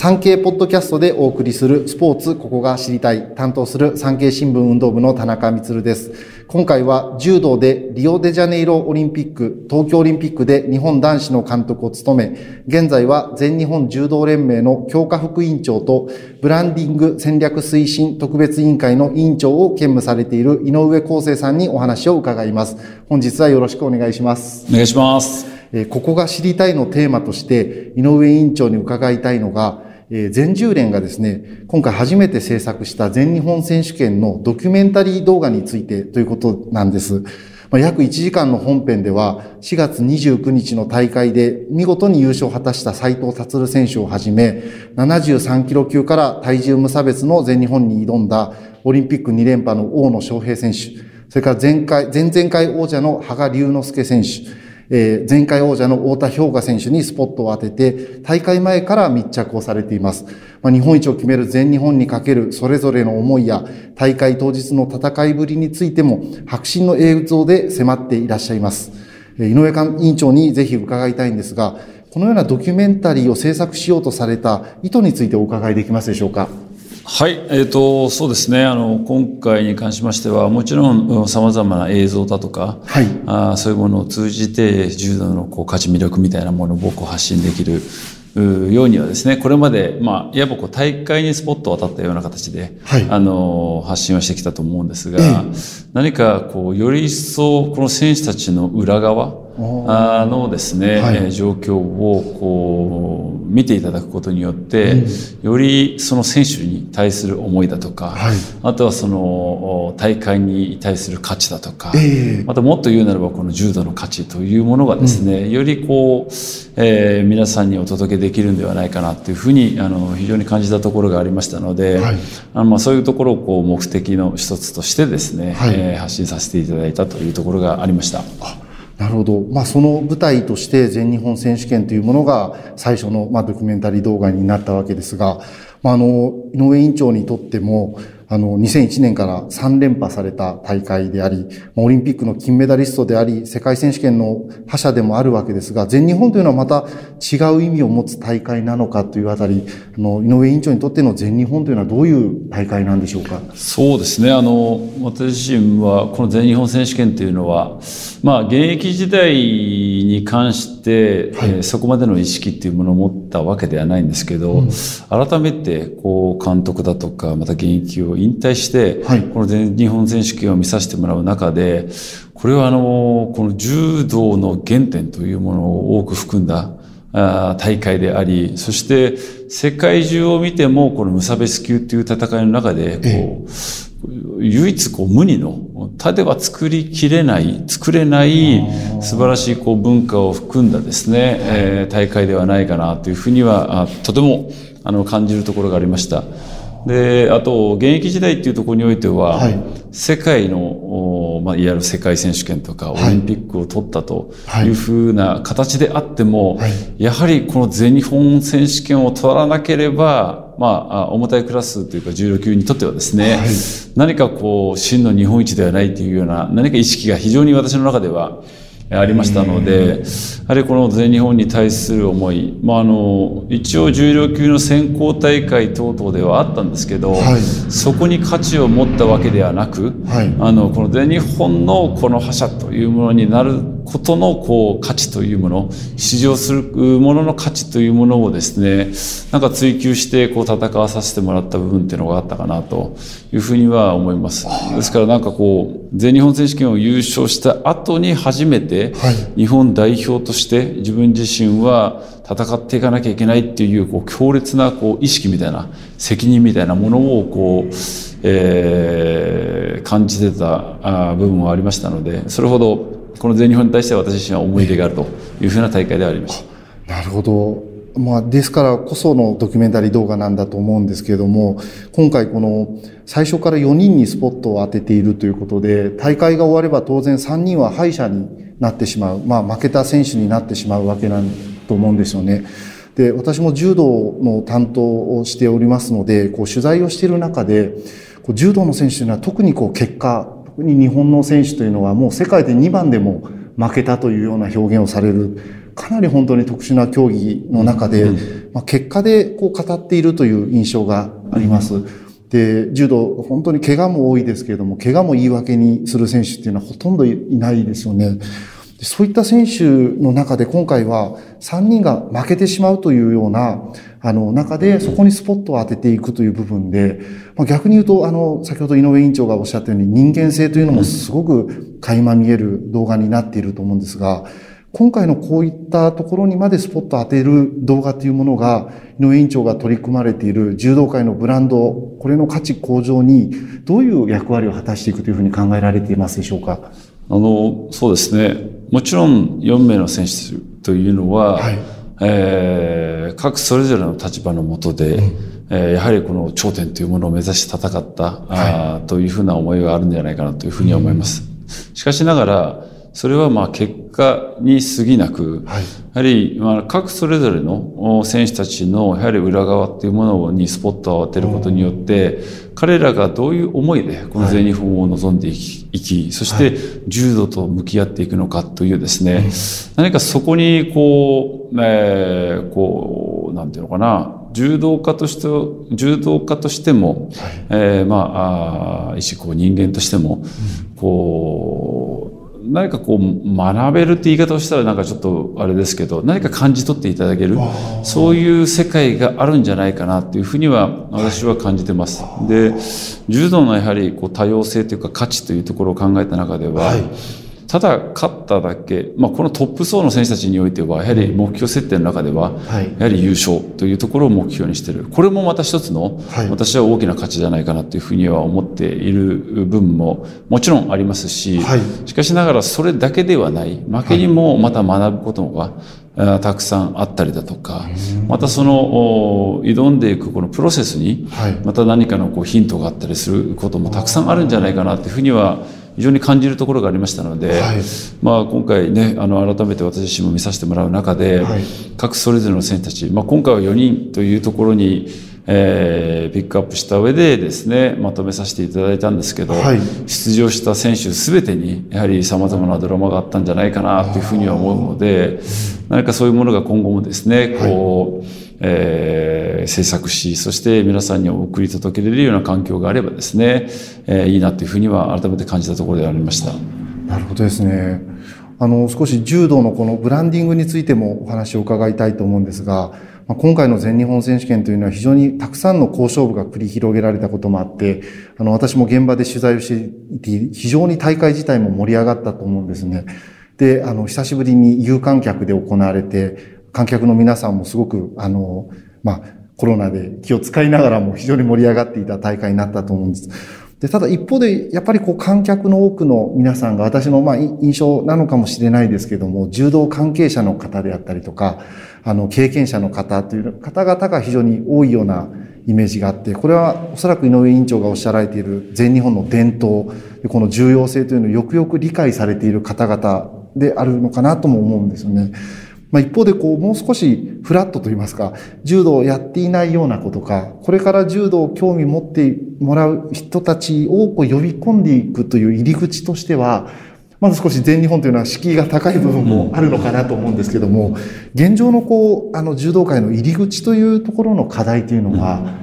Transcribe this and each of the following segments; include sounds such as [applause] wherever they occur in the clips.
産経ポッドキャストでお送りするスポーツここが知りたい担当する産経新聞運動部の田中光です。今回は柔道でリオデジャネイロオリンピック、東京オリンピックで日本男子の監督を務め、現在は全日本柔道連盟の強化副委員長とブランディング戦略推進特別委員会の委員長を兼務されている井上康生さんにお話を伺います。本日はよろしくお願いします。お願いします。えここが知りたいのテーマとして、井上委員長に伺いたいのが、全10連がですね、今回初めて制作した全日本選手権のドキュメンタリー動画についてということなんです。約1時間の本編では、4月29日の大会で見事に優勝を果たした斉藤達選手をはじめ、73キロ級から体重無差別の全日本に挑んだオリンピック2連覇の大野翔平選手、それから前回、前々回王者の羽賀龍之介選手、えー、前回王者の太田氷河選手にスポットを当てて、大会前から密着をされています。まあ、日本一を決める全日本にかけるそれぞれの思いや、大会当日の戦いぶりについても、白真の映像で迫っていらっしゃいます。井上委員長にぜひ伺いたいんですが、このようなドキュメンタリーを制作しようとされた意図についてお伺いできますでしょうか？はい、えーと、そうですね。あの今回に関しましてはもちろんさまざまな映像だとか、はい、あそういうものを通じて柔道のこう価値魅力みたいなものを僕を発信できるようにはですねこれまで、まあ、いわばこう大会にスポットを当たったような形で、はい、あの発信をしてきたと思うんですが、えー、何かこうより一層この選手たちの裏側のですね、はい、状況をこう見ていただくことによって、うん、よりその選手に対する思いだとか、はい、あとはその大会に対する価値だとか、えー、またもっと言うならばこの柔道の価値というものがですね、うん、よりこう、えー、皆さんにお届けできるんではないかなというふうにあの非常に感じたところがありましたので、はい、あのまあそういうところをこう目的の一つとしてですね、はい、えー、発信させていただいたというところがありました。なるほど。まあ、その舞台として全日本選手権というものが最初の、まあ、ドキュメンタリー動画になったわけですが、まあ、あの、井上委員長にとっても、あの、2001年から3連覇された大会であり、オリンピックの金メダリストであり、世界選手権の覇者でもあるわけですが、全日本というのはまた違う意味を持つ大会なのかというあたり、あの、井上委員長にとっての全日本というのはどういう大会なんでしょうか？そうですね。あの、私自身は、この全日本選手権というのは、まあ、現役時代に関して、はい、えー、そこまでの意識っていうものを持ったわけではないんですけど、うん、改めて、こう、監督だとか、また現役を引退して、はい、この全日本選手権を見させてもらう中で、これはあの、この柔道の原点というものを多く含んだあ大会であり、そして世界中を見ても、この無差別級という戦いの中で、こう、唯一こう無二の、他では作りきれない、作れない素晴らしいこう文化を含んだですね、えー、大会ではないかなというふうには、とてもあの感じるところがありました。であと現役時代っていうところにおいては、はい、世界の、まあ、いわゆる世界選手権とかオリンピックを取ったとい。うふうな形であっても、はい、やはりこの全日本選手権を取らなければ、まあ、重たいクラスというか重量級にとってはですね、はい、何かこう真の日本一ではないというような何か意識が非常に私の中ではありましたので、やはりこの全日本に対する思い、まあ、あの一応重量級の選考大会等々ではあったんですけど、はい、そこに価値を持ったわけではなく、はい、あのこの全日本のこの覇者というものになることのこう価値というもの出場するものの価値というものをですねなんか追求してこう戦わさせてもらった部分っていうのがあったかなというふうには思います。ですからなんかこう全日本選手権を優勝した後に初めて日本代表として自分自身は戦っていかなきゃいけないっていうこう強烈なこう意識みたいな責任みたいなものをこう、えー、感じてた部分はありましたのでそれほどこの全日本に対しては私自身は思い入れがあるというふうな大会でありました。なるほど。まあ、ですからこそのドキュメンタリー動画なんだと思うんですけれども、今回この最初から4人にスポットを当てているということで、大会が終われば当然3人は敗者になってしまう、まあ負けた選手になってしまうわけなんと思うんですよね。で、私も柔道の担当をしておりますので、こう取材をしている中で、こう柔道の選手というのは特にこう結果特に日本の選手というのはもう世界で2番でも負けたというような表現をされるかなり本当に特殊な競技の中で、まあ、結果でこう語っているという印象があります。で、柔道、本当に怪我も多いですけれども、怪我も言い訳にする選手っていうのはほとんどいないですよね。そういった選手の中で今回は3人が負けてしまうというような、あの、中でそこにスポットを当てていくという部分で、まあ、逆に言うと、あの、先ほど井上委員長がおっしゃったように人間性というのもすごく垣間見える動画になっていると思うんですが、今回のこういったところにまでスポットを当てる動画というものが、井上委員長が取り組まれている柔道界のブランド、これの価値向上にどういう役割を果たしていくというふうに考えられていますでしょうか？あの、そうですね。もちろん4名の選手というのは、はい、えー、各それぞれの立場のもとで、うん、えー、やはりこの頂点というものを目指して戦った、はい、あというふうな思いがあるんじゃないかなというふうに思います。うん、しかしながら、それはまあ結果に過ぎなく、はい、やはりまあ各それぞれの選手たちのやはり裏側っていうものにスポットを当てることによって、彼らがどういう思いでこの全日本を望んでいき、い。きそして柔道と向き合っていくのかというですね、何かそこにこう、えー、こう、なんていうのかな、柔道家として、柔道家としても、はい、えー、まあ、あ一種こう人間としても、こう、何かこう学べるって言い方をしたらなんかちょっとあれですけど何か感じ取っていただけるそういう世界があるんじゃないかなっていうふうには私は感じてます。で柔道のやはりこう多様性というか価値というところを考えた中では、はいただ勝っただけ、まあ、このトップ層の選手たちにおいては、やはり目標設定の中では、やはり優勝というところを目標にしている。これもまた一つの、私は大きな価値じゃないかなというふうには思っている部分ももちろんありますし、しかしながらそれだけではない、負けにもまた学ぶことが、たくさんあったりだとか、またその挑んでいくこのプロセスに、また何かのこうヒントがあったりすることもたくさんあるんじゃないかなというふうには非常に感じるところがありましたので、はい、まあ、今回ねあの改めて私自身も見させてもらう中で、はい、各それぞれの選手たち、まあ、今回は4人というところに、えー、ピックアップした上でですねまとめさせていただいたんですけど、はい、出場した選手全てにやはりさまざまなドラマがあったんじゃないかなというふうには思うので何かそういうものが今後もですねこう、えー、制作し、そして皆さんに送り届けられるような環境があればですね、えー、いいなというふうには改めて感じたところでありました。なるほどですね。あの、少し柔道のこのブランディングについてもお話を伺いたいと思うんですが、ま、今回の全日本選手権というのは非常にたくさんの交渉部が繰り広げられたこともあって、あの、私も現場で取材をしていて、非常に大会自体も盛り上がったと思うんですね。で、あの、久しぶりに有観客で行われて、観客の皆さんもすごく、あの、まあ、コロナで気を使いながらも非常に盛り上がっていた大会になったと思うんです。で、ただ一方で、やっぱりこう観客の多くの皆さんが私のまあ印象なのかもしれないですけども、柔道関係者の方であったりとか、あの、経験者の方という方々が非常に多いようなイメージがあって、これはおそらく井上委員長がおっしゃられている全日本の伝統、この重要性というのをよくよく理解されている方々であるのかなとも思うんですよね。まあ、一方でこう、もう少しフラットと言いますか、柔道をやっていないようなことか、これから柔道を興味持ってもらう人たちをこう呼び込んでいくという入り口としては、まず少し全日本というのは敷居が高い部分もあるのかなと思うんですけども、現状のこう、あの柔道界の入り口というところの課題というのは、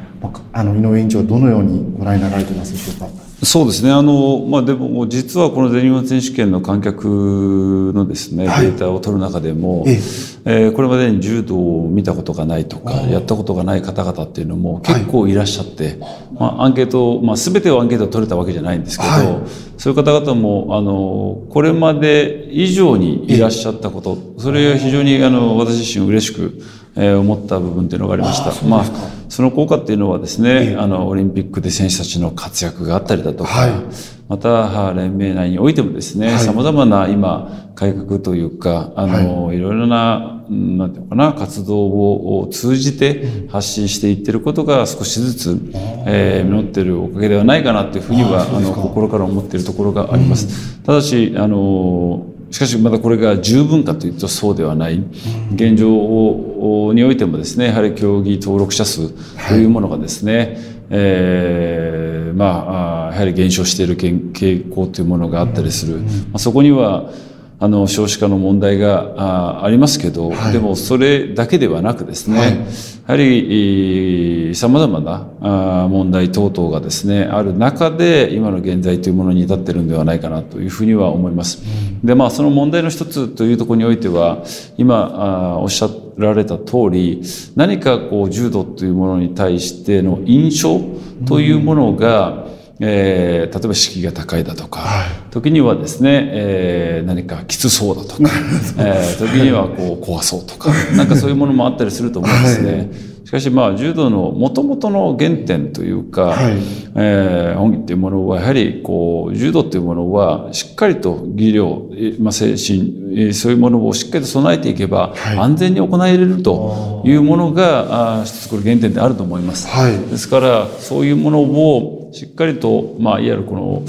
あの井上委員長はどのようにご覧になられてますでしょうか？そうですね。あの、まあ、でも、実はこの全日本選手権の観客のですね、はい、データを取る中でも、ええ。ー、これまでに柔道を見たことがないとか、やったことがない方々っていうのも結構いらっしゃって、はい、まあ、アンケート、まあ、全てをアンケート取れたわけじゃないんですけど、はい、そういう方々も、あの、これまで以上にいらっしゃったこと、それは非常に、あの、私自身嬉しく、えー、思った部分っていうのがありました。まあ、その効果っていうのはですね、あの、オリンピックで選手たちの活躍があったりだとか、はい、また、連盟内においてもですね、さまざまな今、改革というか、あの、はい、いろいろな、なんていうのかな、活動を通じて発信していってることが少しずつ、えー、実ってるおかげではないかなというふうには、あの、心から思っているところがあります。ただし、あの、しかしまだこれが十分かというとそうではない。現状においてもですねやはり競技登録者数というものがですね、はい、えー、まあやはり減少している傾向というものがあったりする、まあ、そこにはあの少子化の問題があありますけど、はい、でもそれだけではなくですね、はいやはり様々な問題等々がですねある中で今の現在というものに至っているんではないかなというふうには思います。でまあその問題の一つというところにおいては今おっしゃられた通り何かこう柔道というものに対しての印象というものが、えー、例えば敷居が高いだとか、はい、時にはですね、えー、何かきつそうだとか、[laughs] えー、時にはこう [laughs] 怖そうとかなんかそういうものもあったりすると思うんですね。はい。しかしまあ柔道のもともとの原点というか、はい、えー、本義っていうものはやはりこう柔道っていうものはしっかりと技量、まあ、精神そういうものをしっかりと備えていけば、安全に行えれるというものが、あ一つこれ原点であると思います。はい、ですからそういうものをしっかりと、まあ、いわゆるこの、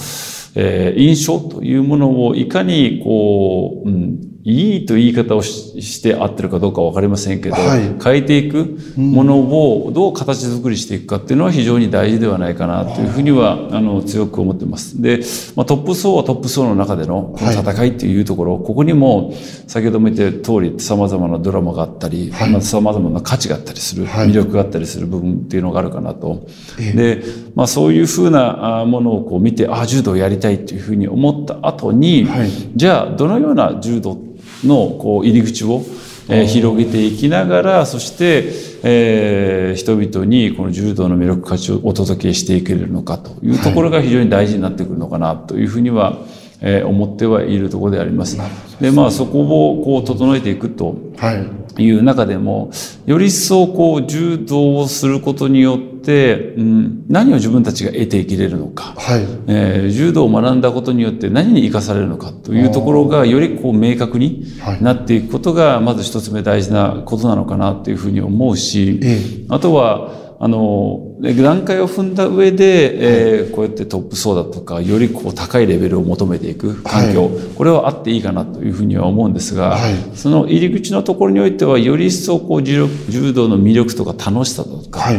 えー、印象というものをいかにこう、うんいいという言い方をして合ってるかどうかわかりませんけど、はい、変えていくものをどう形作りしていくかっていうのは非常に大事ではないかなというふうにはあの強く思ってます。で、まあ、トップ層はトップ層の中での戦いっていうところ、はい、ここにも先ほども言った通り様々なドラマがあったり、はい。まあ、様々な価値があったりする、魅力があったりする部分っていうのがあるかなと。で、まあ、そういうふうなものをこう見て、ああ、柔道やりたいっていうふうに思った後に、じゃあどのような柔道のこう入り口を、えー、広げていきながらそして、えー、人々にこの柔道の魅力価値をお届けしていけるのかというところが非常に大事になってくるのかなというふうには、えー、思ってはいるところであります。でまあそこをこう整えていくという中でも、より一層こう柔道をすることによって、うん、何を自分たちが得ていけれるのか、はい。えー、柔道を学んだことによって何に生かされるのかというところがよりこう明確になっていくことがまず一つ目大事なことなのかなというふうに思うし、あとはあの、段階を踏んだ上で、えー、こうやってトップ層だとか、よりこう高いレベルを求めていく環境、はい、これはあっていいかなというふうには思うんですが、はい、その入り口のところにおいては、より一層こう柔道の魅力とか楽しさとか、はい、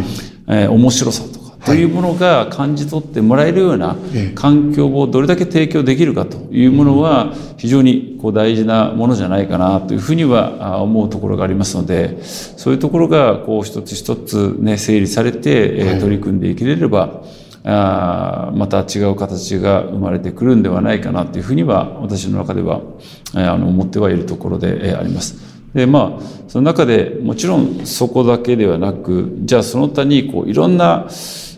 えー、面白さとか、というものが感じ取ってもらえるような環境をどれだけ提供できるかというものは非常にこう大事なものじゃないかなというふうには思うところがありますのでそういうところがこう一つ一つね整理されて取り組んでいけれれば、あまた違う形が生まれてくるんではないかなというふうには私の中ではあの思ってはいるところであります。でまあその中でもちろんそこだけではなくじゃあその他にこういろんな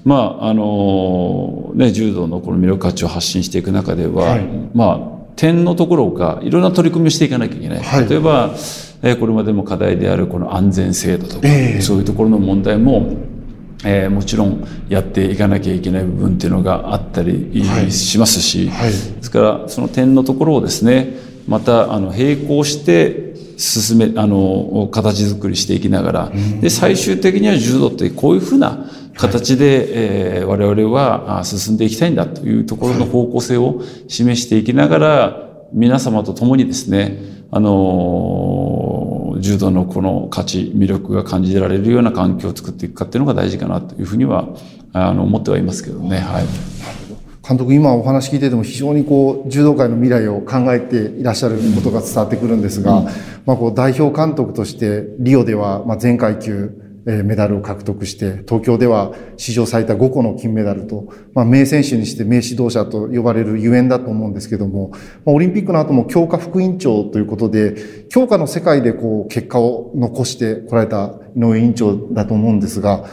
まああのね、柔道のこの魅力価値を発信していく中では、はい、まあ点のところがいろんな取り組みをしていかなきゃいけない。はい、例えば、えこれまでも課題であるこの安全性だとか、えー、そういうところの問題も、えー、もちろんやっていかなきゃいけない部分っていうのがあったりしますし、はい、ですからその点のところをですねまたあの並行して進めあの形作りしていきながら、で最終的には柔道ってこういうふうな形で、えー、我々は進んでいきたいんだというところの方向性を示していきながら、皆様と共にですね、あの、柔道のこの価値、魅力が感じられるような環境を作っていくかっていうのが大事かなというふうには、あの、思ってはいますけどね。はい。監督、今お話聞いてても非常にこう、柔道界の未来を考えていらっしゃることが伝わってくるんですが、うん、まあこう、代表監督として、リオでは、まあ前階級、メダルを獲得して、東京では史上最多5個の金メダルと、まあ、名選手にして名指導者と呼ばれるゆえんだと思うんですけども、まあ、オリンピックの後も強化副委員長ということで、強化の世界でこう結果を残してこられた井上委員長だと思うんですが、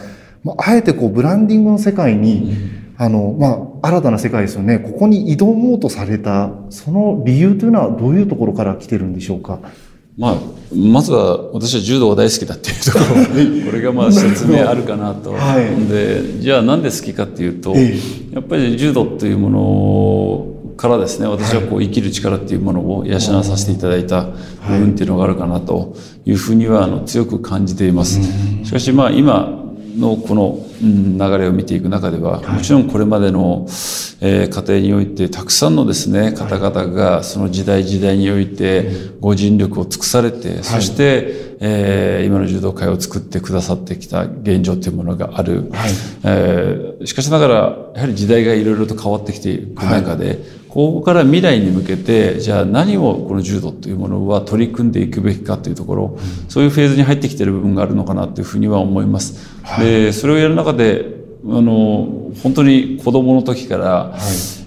まあ、あえてこうブランディングの世界に、あの、まあ、新たな世界ですよね。ここに挑もうとされた、その理由というのはどういうところから来てるんでしょうか？まあ、まずは私は柔道が大好きだっていうところこれがまあ説明あるかなと、はい、でじゃあなんで好きかっていうと、ええ、やっぱり柔道っていうものからですね私はこう生きる力っていうものを養わさせていただいた部分っていうのがあるかなというふうにはあの強く感じています。しかしまあ今のこの流れを見ていく中では、もちろんこれまでの、えー、過程においてたくさんのですね方々がその時代時代においてご尽力を尽くされて、そして、えー、今の柔道界を作ってくださってきた現状というものがある、はい、えー、しかしながらやはり時代がいろいろと変わってきていく中で、ここから未来に向けてじゃあ何をこの柔道というものは取り組んでいくべきかというところ、そういうフェーズに入ってきている部分があるのかなというふうには思います。はい、でそれをやる中であの本当に子供の時から、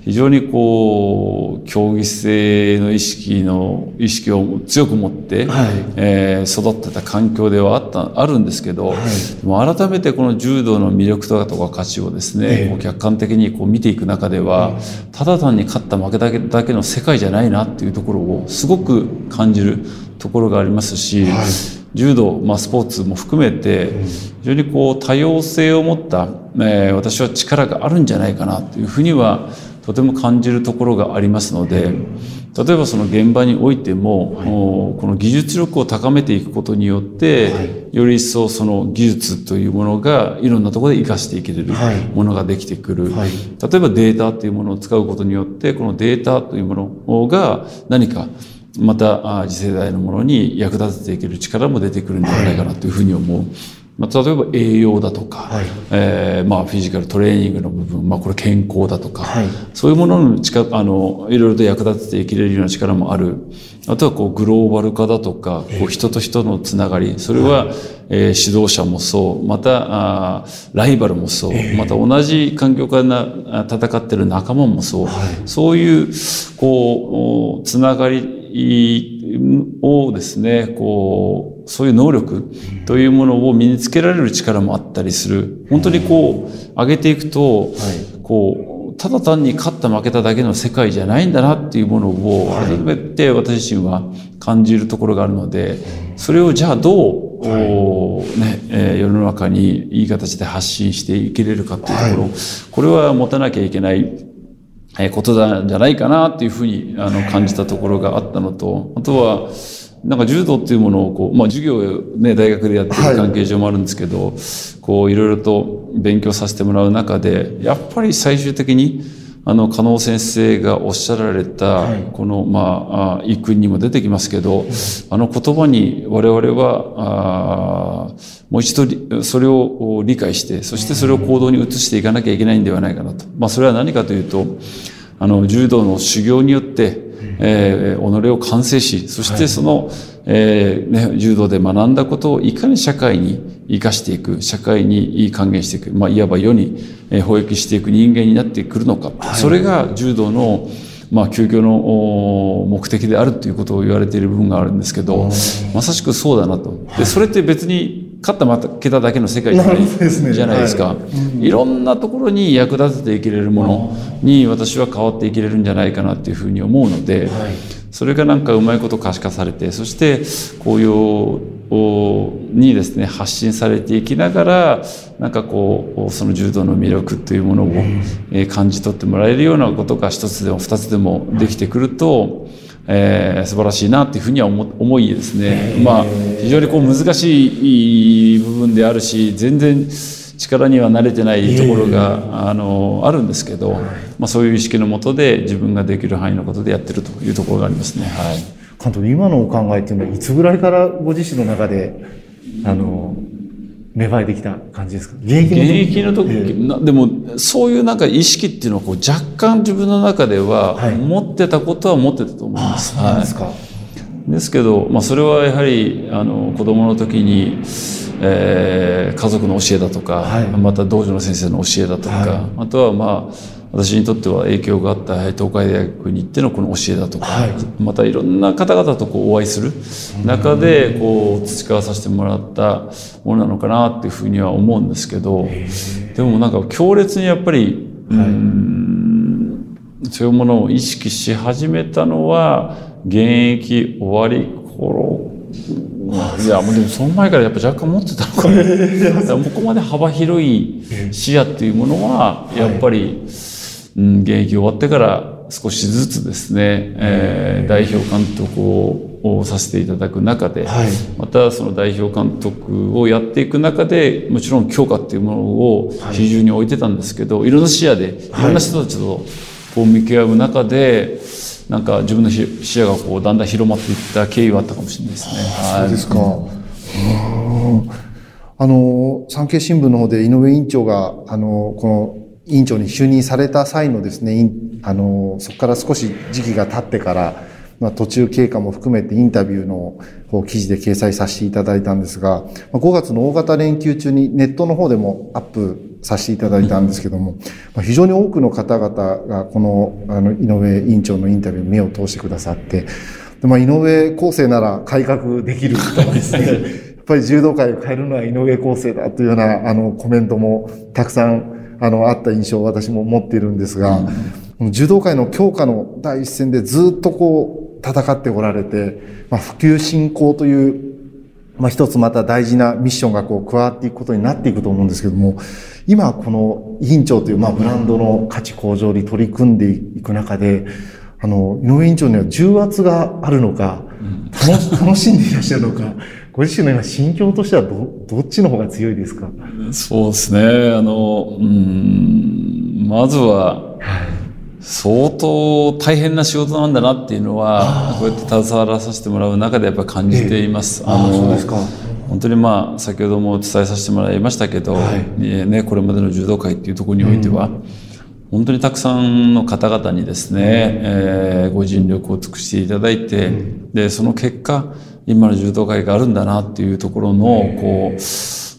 非常にこう競技性の意識の意識を強く持って、はい、えー、育ってた環境ではあったあるんですけど、はい、も改めてこの柔道の魅力とかとか価値をですね、えー、こう客観的にこう見ていく中では、ただ単に勝った負けだけだけの世界じゃないなっていうところをすごく感じるところがありますし、はい柔道、まあ、スポーツも含めて非常にこう多様性を持った、えー、私は力があるんじゃないかなというふうにはとても感じるところがありますので例えばその現場においても、はい、この技術力を高めていくことによって、はい、より一層その技術というものがいろんなところで活かしていけれるものができてくる、はい、例えばデータというものを使うことによってこのデータというものが何かまた次世代のものに役立てていける力も出てくるんじゃないかなというふうに思う。まあ、例えば栄養だとか、はい、えー、まあ、フィジカルトレーニングの部分、まあ、これ健康だとか、はい、そういうものの力あのいろいろと役立てていけれるような力もある。あとはこうグローバル化だとか、こう人と人のつながり。それは、はい、えー、指導者もそう。またあライバルもそう、また同じ環境から戦ってる仲間もそう、そういうこうつながりをですねこうそういう能力というものを身につけられる力もあったりする。本当にこう、上げていくと、こう、ただ単に勝った負けただけの世界じゃないんだなっていうものを改めて私自身は感じるところがあるので、それをじゃあどう、ねえ世の中にいい形で発信していけれるかっていうところ、これは持たなきゃいけないことなんじゃないかなっていうふうにあの感じたところがあったのと、あとは、なんか柔道っていうものをこう、まあ、授業をね大学でやってる関係上もあるんですけど、はい、こういろいろと勉強させてもらう中でやっぱり最終的にあの加納先生がおっしゃられた、このまあ一訓にも出てきますけど、あの言葉に我々はあもう一度それを理解してそしてそれを行動に移していかなきゃいけないんではないかなと、まあ、それは何かというとあの柔道の修行によってえー、己を完成し、そしてその、はい、えー、ね、柔道で学んだことをいかに社会に生かしていく、社会に還元していく、まあ、いわば世に、えー、保育していく人間になってくるのか。はい、それが柔道の、まあ、究極の目的であるということを言われている部分があるんですけど、まさしくそうだなと。で、それって別に勝った負けただけの世界じゃない,、じゃないですか、はい、いろんなところに役立てていけれるものに私は変わっていけれるんじゃないかなっていうふうに思うので、はい、それがなんかうまいこと可視化されてそして紅葉にですね発信されていきながらなんかこうその柔道の魅力というものを、え感じ取ってもらえるようなことが一つでも二つでもできてくると、えー、素晴らしいなっていうふうには思いですね、まあ、非常にこう難しい部分であるし全然力には慣れてないところが、あのあるんですけど、まあ、そういう意識のもとで自分ができる範囲のことでやってるというところがありますね。はい、監督今のお考えっていうのはいつぐらいからご自身の中であの芽生えてきた感じですか？現役の時？の時、でもそういうなんか意識っていうのはこう若干自分の中では持ってたことは持ってたと思います。はい、ですか、ですけど、まあ、それはやはりあの子供の時に、えー、家族の教えだとか、はい、また道場の先生の教えだとか、はい、あとはまあ私にとっては影響があった東海大学に行ってのこの教えだとか、はい、またいろんな方々とこうお会いする中でこう培わさせてもらったものなのかなっていうふうには思うんですけどでもなんか強烈にやっぱり、はい、そういうものを意識し始めたのは現役終わり頃。いやもうでもその前からやっぱ若干持ってたのかな。[laughs] ここまで幅広い視野っていうものはやっぱり、はいうん、現役終わってから少しずつですね、えー、代表監督をさせていただく中で、はい、またその代表監督をやっていく中でもちろん強化っていうものを比重に置いてたんですけど、はい、いろんな視野でい。ろんな人たちとこう向き合う中で、なんか自分の視野がこうだんだん広まっていった経緯はあったかもしれないですね。そうですか、あの産経新聞の方で井上委員長があのこの委員長に就任された際のですね、あの、そこから少し時期が経ってから、まあ、途中経過も含めてインタビューの記事で掲載させていただいたんですが、5月の大型連休中にネットの方でもアップさせていただいたんですけども、まあ、非常に多くの方々がこのあの井上委員長のインタビューに目を通してくださって、でまあ、井上康生なら改革できるとかですね、[laughs] やっぱり柔道界を変えるのは井上康生だというようなあのコメントもたくさんあのあった印象を私も持っているんですが、柔道界の強化の第一線でずっとこう戦っておられて、まあ、普及振興という、まあ、一つまた大事なミッションがこう加わっていくことになっていくと思うんですけども、今この委員長という、まあ、ブランドの価値向上に取り組んでいく中で、あの、井上委員長には重圧があるのか、楽しんでいらっしゃるのか、ご自身の今心境としてはど、どっちの方が強いですか？そうですね。あの、うん、まずは、はい相当大変な仕事なんだなっていうのはこうやって携わらさせてもらう中でやっぱり感じています。ええ、あのそうですか。本当にまあ先ほどもお伝えさせてもらいましたけど、はい、ね、これまでの柔道界っていうところにおいては、うん、本当にたくさんの方々にですね、うん、えー、ご尽力を尽くしていただいて、うん、でその結果今の柔道界があるんだなっていうところのこう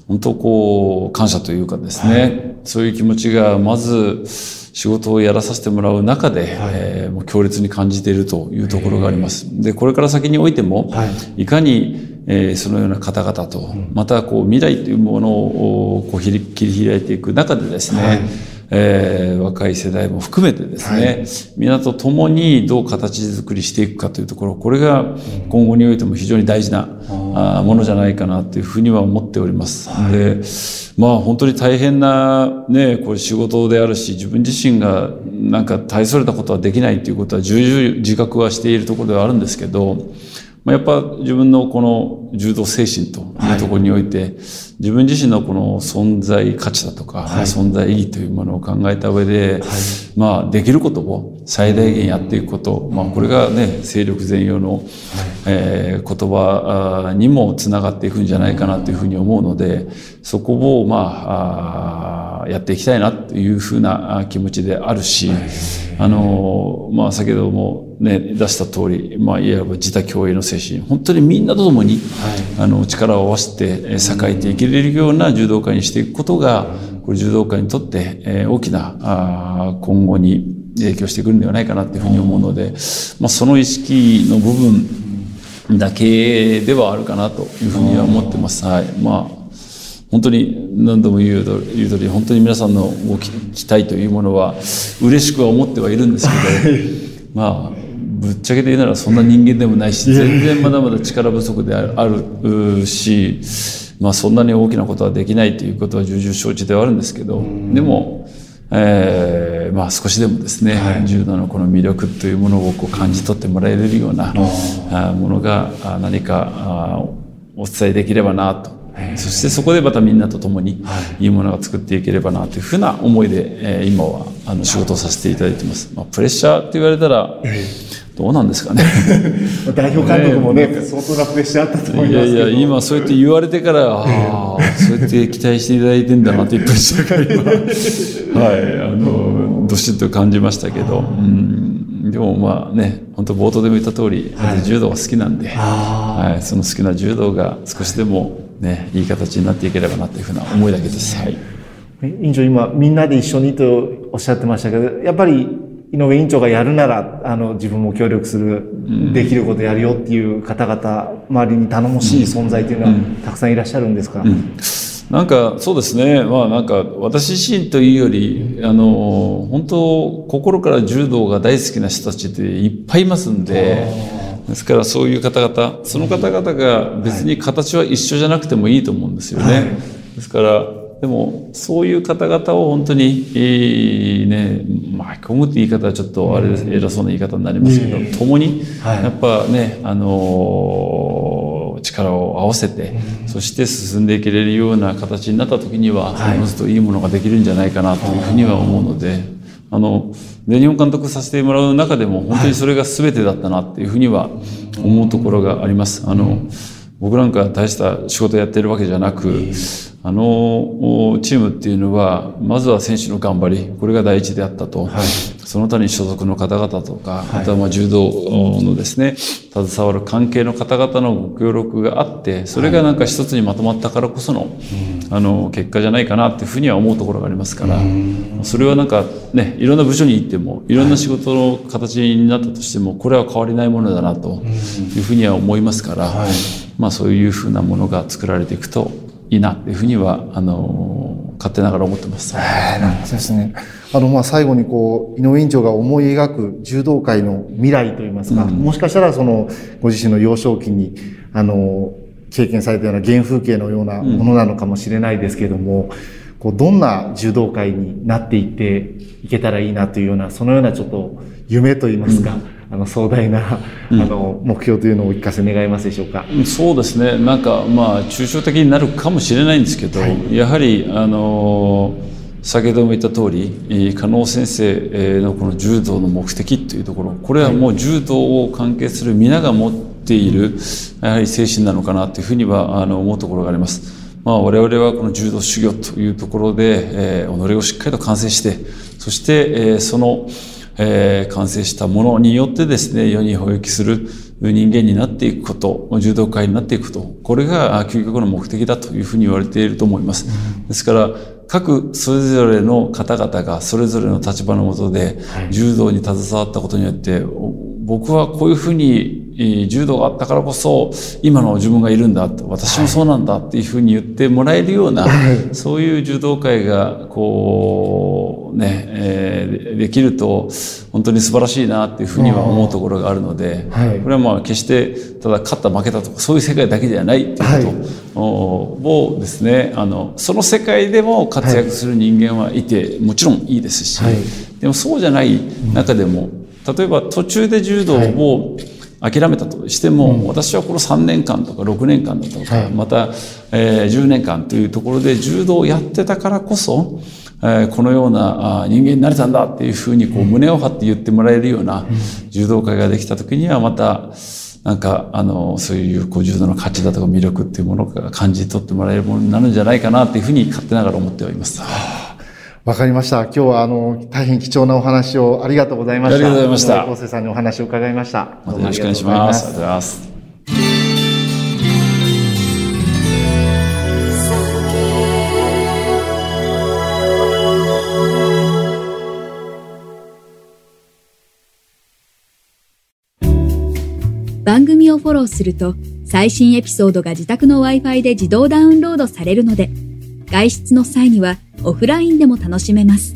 本当こう感謝というかですね、はい、そういう気持ちがまず仕事をやらさせてもらう中で、はい、えー、もう強烈に感じているというところがあります。で、これから先においても、はい、いかに、えー、そのような方々と、またこう未来というものをこう切り開いていく中でですね、はいえー、若い世代も含めてですね、はい、皆と共にどう形作りしていくかというところ、これが今後においても非常に大事な、あものじゃないかなというふうには思っております。はい、で、まあ本当に大変なね、これ仕事であるし、自分自身がなんか大それたことはできないということは重々自覚はしているところではあるんですけど、まあ、やっぱ自分のこの柔道精神というところにおいて、はい、自分自身のこの存在価値だとか、はい、存在意義というものを考えた上で、はい、まあできることを最大限やっていくこと、まあこれがね、勢力全容の、えー、言葉にもつながっていくんじゃないかなというふうに思うので、そこをまあ、あやっていきたいなというふうな気持ちであるし、あの、まあ先ほどもね、出した通り、まあいわば自他共栄の精神、本当にみんなと共に、はい、あの、力を合わせて栄えていけれるような柔道界にしていくことが、これ柔道界にとって、えー、大きな、あ今後に影響してくるんではないかなというふうに思うので、まあその意識の部分だけではあるかなというふうには思ってます。はい。まあ本当に何度も言う通り本当に皆さんのご期待というものは嬉しくは思ってはいるんですけど、まあぶっちゃけて言うならそんな人間でもないし全然まだまだ力不足であるし、まあ、そんなに大きなことはできないということは重々承知ではあるんですけどでも、えーまあ、少しでもですね、はい、柔道のこの魅力というものをこう感じ取ってもらえるようなものが何かお伝えできればなとそしてそこでまたみんなと共にい。いものが作っていければなというふうな思いで、えー、今はあの仕事をさせていただいてます。まあ、プレッシャーって言われたら、どうなんですかね。[laughs] 代表監督もね、ね。相当なプレッシャーあったと思いますいやいや、今そうやって言われてから、ああ、そうやって期待していただいてんだなというプレッシャーが今、[laughs] はい、あの、どしっと感じましたけど、うん、でもまあね、本当冒頭でも言った通り、はい、柔道が好きなんで、はい、その好きな柔道が少しでもね、いい形になっていければなというふうな思いだけです。はい。委員長、今、みんなで一緒にとおっしゃってましたけど、やっぱり、井上委員長がやるなら、あの、自分も協力する、できることやるよっていう方々、周りに頼もしい存在というのは、たくさんいらっしゃるんですか、うん。なんかそうですね、まあなんか私自身というより、あの、本当心から柔道が大好きな人たちっていっぱいいますんで、ですからそういう方々、その方々が別に形は一緒じゃなくてもいいと思うんですよね。はい、ですから、でもそういう方々を本当に、えー、ね、巻き込むって言い方はちょっとあれです、偉そうな言い方になりますけど、共に、やっぱね、あのー、力を合わせて、そして進んでいけれるような形になった時には、おのずといいものができるんじゃないかなというふうには思うので、あの、全日本監督させてもらう中でも本当にそれが全てだったなっていうふうには思うところがあります。あの、僕なんか大した仕事やってるわけじゃなく、あのチームっていうのは、まずは選手の頑張り、これが第一であったと。はい、その他に所属の方々とか、はい、あとはまあ柔道のですね、携わる関係の方々のご協力があって、それがなんか一つにまとまったからこその、はい、あの、結果じゃないかなっていうふうには思うところがありますから、それはなんかね、いろんな部署に行っても、いろんな仕事の形になったとしても、これは変わりないものだなというふうには思いますから、まあそういうふうなものが作られていくといいなっていうふうには、あの、勝手ながら思ってます。なんですね。あの、まあ、最後にこう、井上院長が思い描く柔道界の未来といいますか、うん、もしかしたらその、ご自身の幼少期に、あの、経験されたような原風景のようなものなのかもしれないですけれども、うん、こう、どんな柔道界になっていっていけたらいいなというような、そのようなちょっと夢といいますか、うんあの壮大な、あの目標というのをお聞かせ願いますでしょうか？そうですね。なんかまあ抽象的になるかもしれないんですけど、はい、やはりあの先ほども言った通り、加納先生のこの柔道の目的というところ、これはもう柔道を関係する皆が持っている、やはり精神なのかなというふうにはあの思うところがあります。まあ、我々はこの柔道修行というところで、えー、己をしっかりと完成して、そして、えー、その、えー、完成したものによってですね、世に保益する人間になっていくこと、柔道界になっていくこと、これが究極の目的だというふうに言われていると思います。ですから、各それぞれの方々がそれぞれの立場のもとで柔道に携わったことによって、僕はこういうふうに柔道があったからこそ今の自分がいるんだ私もそうなんだっていうふうに言ってもらえるような、そういう柔道界がこうね、えー、できると本当に素晴らしいなっていうふうには思うところがあるので、これはまあ決してただ勝った負けたとかそういう世界だけではないっていうことをですねあのその世界でも活躍する人間はいてもちろんいいですし、でもそうじゃない中でも、例えば途中で柔道を諦めたとしても、はい、私はこの3年間とか6年間だとか、はい、また、えー、10年間というところで柔道をやってたからこそ、えー、このような人間になれたんだっていうふうにこう胸を張って言ってもらえるような柔道会ができた時にはまたなんかあのそういうこう柔道の価値だとか魅力っていうものが感じ取ってもらえるものになるんじゃないかなっていうふうに勝手ながら思っております。わかりました。今日はあの大変貴重なお話をありがとうございました。ありがとうございました。昴生さんにお話を伺いました。よろしくお願いします。ありがとうございます。番組をフォローすると最新エピソードが自宅の Wi-Fi で自動ダウンロードされるので外出の際にはオフラインでも楽しめます。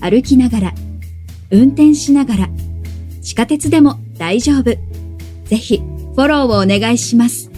歩きながら、運転しながら、地下鉄でも大丈夫。ぜひ、フォローをお願いします。